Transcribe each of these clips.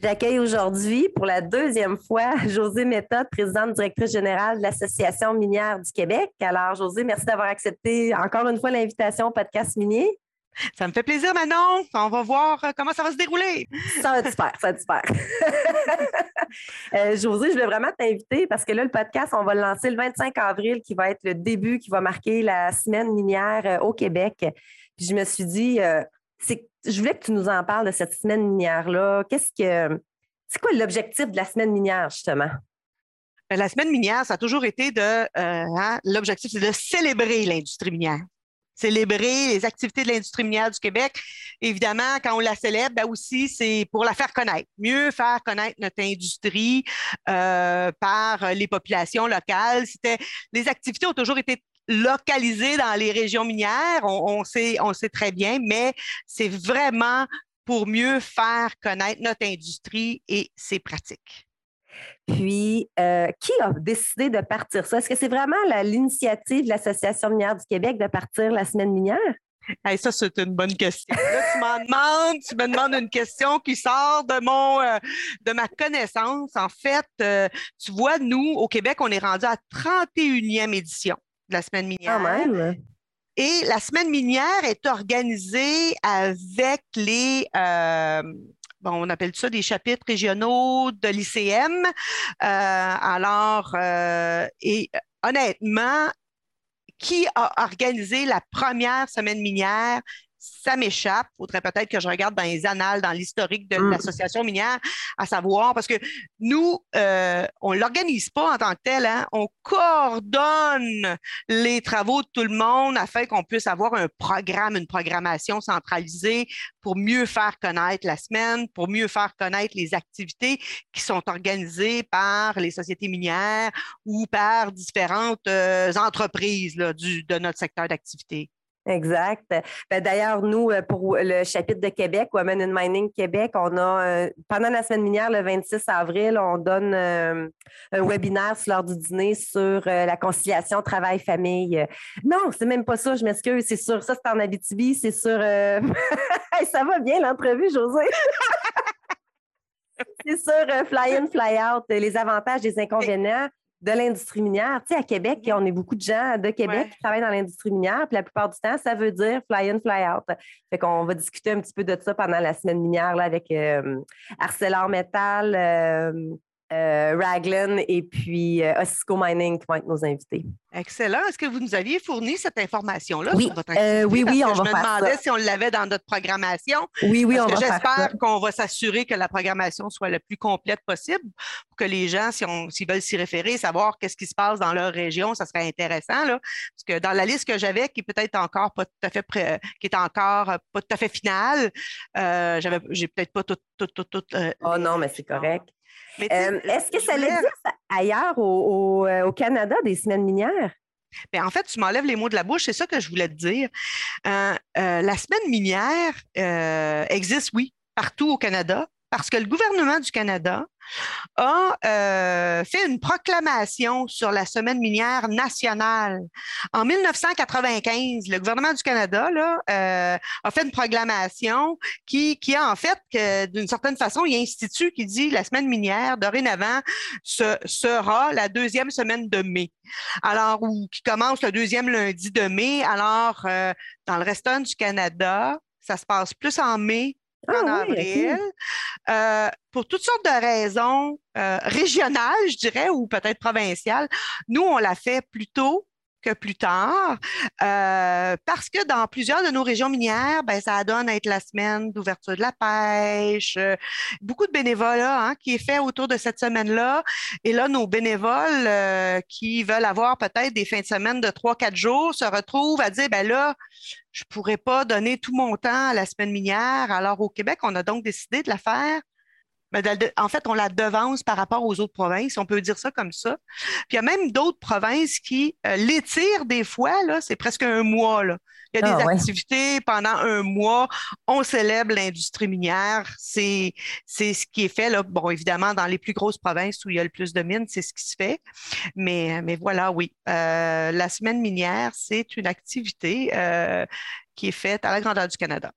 J'accueille aujourd'hui pour la deuxième fois José Méthode, présidente directrice générale de l'Association minière du Québec. Alors, José, merci d'avoir accepté encore une fois l'invitation au podcast minier. Ça me fait plaisir, Manon. On va voir euh, comment ça va se dérouler. Ça va être super, ça va être super. Euh, José, je voulais vraiment t'inviter parce que là, le podcast, on va le lancer le 25 avril, qui va être le début, qui va marquer la semaine minière euh, au Québec. Puis je me suis dit, je voulais que tu nous en parles de cette semaine minière-là. Qu'est-ce que c'est quoi l'objectif de la semaine minière, justement? Ben, la semaine minière, ça a toujours été de euh, hein, l'objectif, c'est de célébrer l'industrie minière. Célébrer les activités de l'industrie minière du Québec. Évidemment, quand on la célèbre, ben aussi, c'est pour la faire connaître. Mieux faire connaître notre industrie euh, par les populations locales. C'était, les activités ont toujours été localisé dans les régions minières, on, sait, on sait très bien, mais c'est vraiment pour mieux faire connaître notre industrie et ses pratiques. Puis, euh, qui a décidé de partir ça? Est-ce que c'est vraiment l'initiative de l'Association minière du Québec de partir la semaine minière? ça, c'est une bonne question. tu m'en demandes, tu me demandes une question qui sort de mon euh, de ma connaissance. En fait, euh, tu vois, nous, au Québec, on est rendu à 31e édition de la semaine minière. Et la semaine minière est organisée avec les, euh, bon, on appelle ça des chapitres régionaux de l'ICM. Euh, alors, euh, et honnêtement, qui a organisé la première semaine minière? Ça m'échappe. Il faudrait peut-être que je regarde dans les annales, dans l'historique de mm. l'association minière, à savoir, parce que nous, euh, on ne l'organise pas en tant que tel, hein. on coordonne les travaux de tout le monde afin qu'on puisse avoir un programme, une programmation centralisée pour mieux faire connaître la semaine, pour mieux faire connaître les activités qui sont organisées par les sociétés minières ou par différentes euh, entreprises du, de notre secteur d'activité. Exact. Ben, d'ailleurs, nous, euh, pour le chapitre de Québec, Women in Mining Québec, on a, euh, pendant la semaine minière, le 26 avril, on donne euh, un webinaire l'heure du dîner sur la conciliation travail-famille. Non, c'est même pas ça, je m'excuse, c'est sur ça, c'est en Abitibi, c'est sur. ça va bien l'entrevue, José? c'est sur Fly In, Fly Out, les avantages, les inconvénients de l'industrie minière. Tu sais, à Québec, on est beaucoup de gens de Québec qui travaillent dans l'industrie minière, puis la plupart du temps, ça veut dire fly in, fly out. Fait qu'on va discuter un petit peu de ça pendant la semaine minière là, avec euh, ArcelorMettal, euh, euh, Raglan et puis euh, Osisco Mining qui vont être nos invités. Excellent. Est-ce que vous nous aviez fourni cette information-là oui. sur votre euh, oui, oui, on je va me demandais si on l'avait dans notre programmation. Oui, oui, on va J'espère qu'on va s'assurer que la programmation soit la plus complète possible pour que les gens, s'ils veulent s'y référer, savoir qu'est-ce qui se passe dans leur région, ça serait intéressant. Là, parce que dans la liste que j'avais, qui est peut-être encore pas tout à fait qui est encore pas tout à fait finale, euh, j'avais, j'ai peut-être pas tout, tout, tout, tout oh non, mais c'est correct. Euh, est-ce que ça existe ailleurs euh, au, Canada des semaines minières? Bien, en fait, tu m'enlèves les mots de la bouche, c'est ça que je voulais te dire. Euh, la semaine minière existe, oui, partout au Canada, parce que le gouvernement du Canada a euh, fait une proclamation sur la semaine minière nationale. En 1995, le gouvernement du Canada euh, a fait une proclamation qui, qui a en fait, d'une certaine façon, il institue qui dit la semaine minière, dorénavant, ce sera la deuxième semaine de mai. Alors, ou qui commence le deuxième lundi de mai. Alors, euh, dans le restant du Canada, ça se passe plus en mai en ah avril, euh, pour toutes sortes de raisons euh, régionales, je dirais, ou peut-être provinciales. Nous, on l'a fait plus tôt plus tard, euh, parce que dans plusieurs de nos régions minières, ben, ça donne à être la semaine d'ouverture de la pêche, beaucoup de bénévolat hein, qui est fait autour de cette semaine-là. Et là, nos bénévoles qui veulent avoir peut-être des fins de semaine de trois, quatre jours se retrouvent à dire, ben là, je ne pourrais pas donner tout mon temps à la semaine minière. Alors, au Québec, on a donc décidé de la faire en fait, on la devance par rapport aux autres provinces, on peut dire ça comme ça. Puis il y a même d'autres provinces qui euh, l'étirent des fois, là, c'est presque un mois. Là. Il y a des ah, activités pendant un mois. On célèbre l'industrie minière. C'est, c'est ce qui est fait. Là. Bon, évidemment, dans les plus grosses provinces où il y a le plus de mines, c'est ce qui se fait. Mais, mais voilà, oui. Euh, la semaine minière, c'est une activité euh, qui est faite à la grandeur du Canada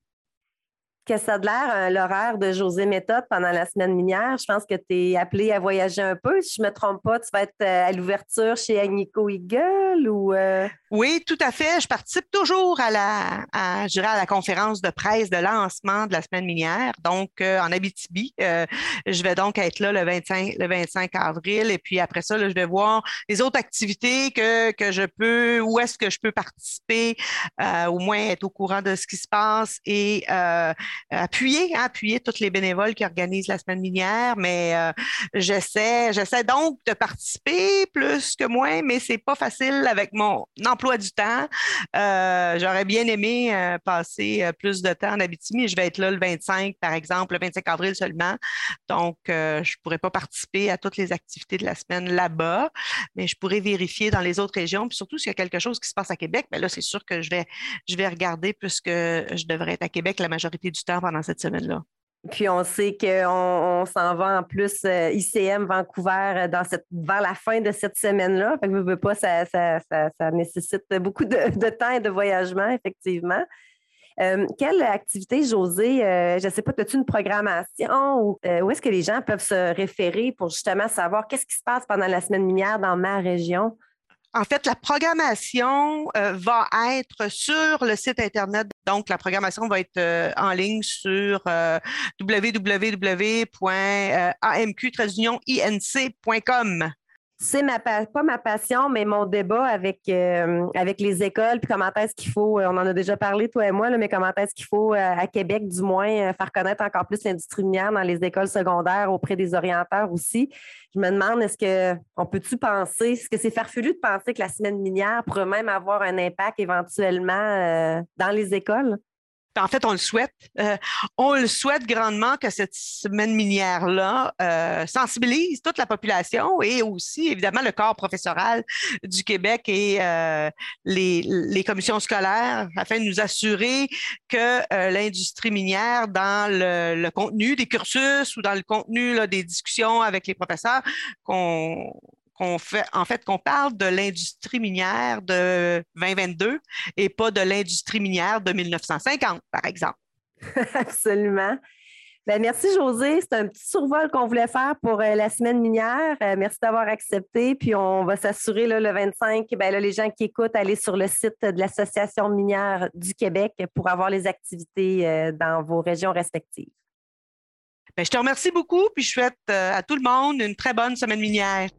que ça a l'air euh, l'horaire de José Méthode pendant la semaine minière. Je pense que tu es appelé à voyager un peu. Si je ne me trompe pas, tu vas être euh, à l'ouverture chez Agnico Eagle ou. Euh? Oui, tout à fait. Je participe toujours à la, je à la conférence de presse de lancement de la semaine minière, donc en Abitibi. je vais donc être là le 25, le 25 avril et puis après ça, je vais voir les autres activités que, que je peux, où est-ce que je peux participer, au moins être au courant de ce qui se passe et appuyer, hein, appuyer toutes les bénévoles qui organisent la semaine minière, mais euh, j'essaie, j'essaie donc de participer plus que moins, mais c'est pas facile avec mon emploi du temps. Euh, j'aurais bien aimé euh, passer plus de temps en Abitibi. Je vais être là le 25, par exemple, le 25 avril seulement. Donc, je pourrais pas participer à toutes les activités de la semaine là-bas, mais je pourrais vérifier dans les autres régions. Puis surtout, s'il y a quelque chose qui se passe à Québec, bien là, c'est sûr que je vais, je vais regarder puisque je devrais être à Québec la majorité du pendant cette semaine-là. Puis on sait qu'on s'en va en plus euh, ICM Vancouver euh, dans cette, vers la fin de cette semaine-là. Fait veux, veux pas, ça, nécessite beaucoup de, temps et de voyagement, effectivement. Euh, quelle activité, José, je ne sais pas, as-tu une programmation ou où est-ce que les gens peuvent se référer pour justement savoir qu'est-ce qui se passe pendant la semaine minière dans ma région? En fait, la programmation euh, va être sur le site Internet. Donc, la programmation va être euh, en ligne sur euh, c'est ma pas ma passion, mais mon débat avec, euh, avec les écoles, puis comment est-ce qu'il faut, euh, on en a déjà parlé, toi et moi, mais comment est-ce qu'il faut, euh, à Québec du moins, faire connaître encore plus l'industrie minière dans les écoles secondaires auprès des orienteurs aussi? Je me demande, est-ce qu'on peut-tu penser, est-ce que c'est farfelu de penser que la semaine minière pourrait même avoir un impact éventuellement dans les écoles? En fait, on le souhaite. Euh, on le souhaite grandement que cette semaine minière-là euh, sensibilise toute la population et aussi, évidemment, le corps professoral du Québec et euh, les, commissions scolaires afin de nous assurer que l'industrie minière, dans le, contenu des cursus ou dans le contenu des discussions avec les professeurs, qu'on fait, en fait, qu'on parle de l'industrie minière de 2022 et pas de l'industrie minière de 1950, par exemple. Absolument. Ben, merci, José. C'est un petit survol qu'on voulait faire pour euh, la semaine minière. Euh, merci d'avoir accepté. Puis on va s'assurer le 25, ben, les gens qui écoutent, aller sur le site de l'Association minière du Québec pour avoir les activités euh, dans vos régions respectives. Ben, je te remercie beaucoup, puis je souhaite à tout le monde une très bonne semaine minière.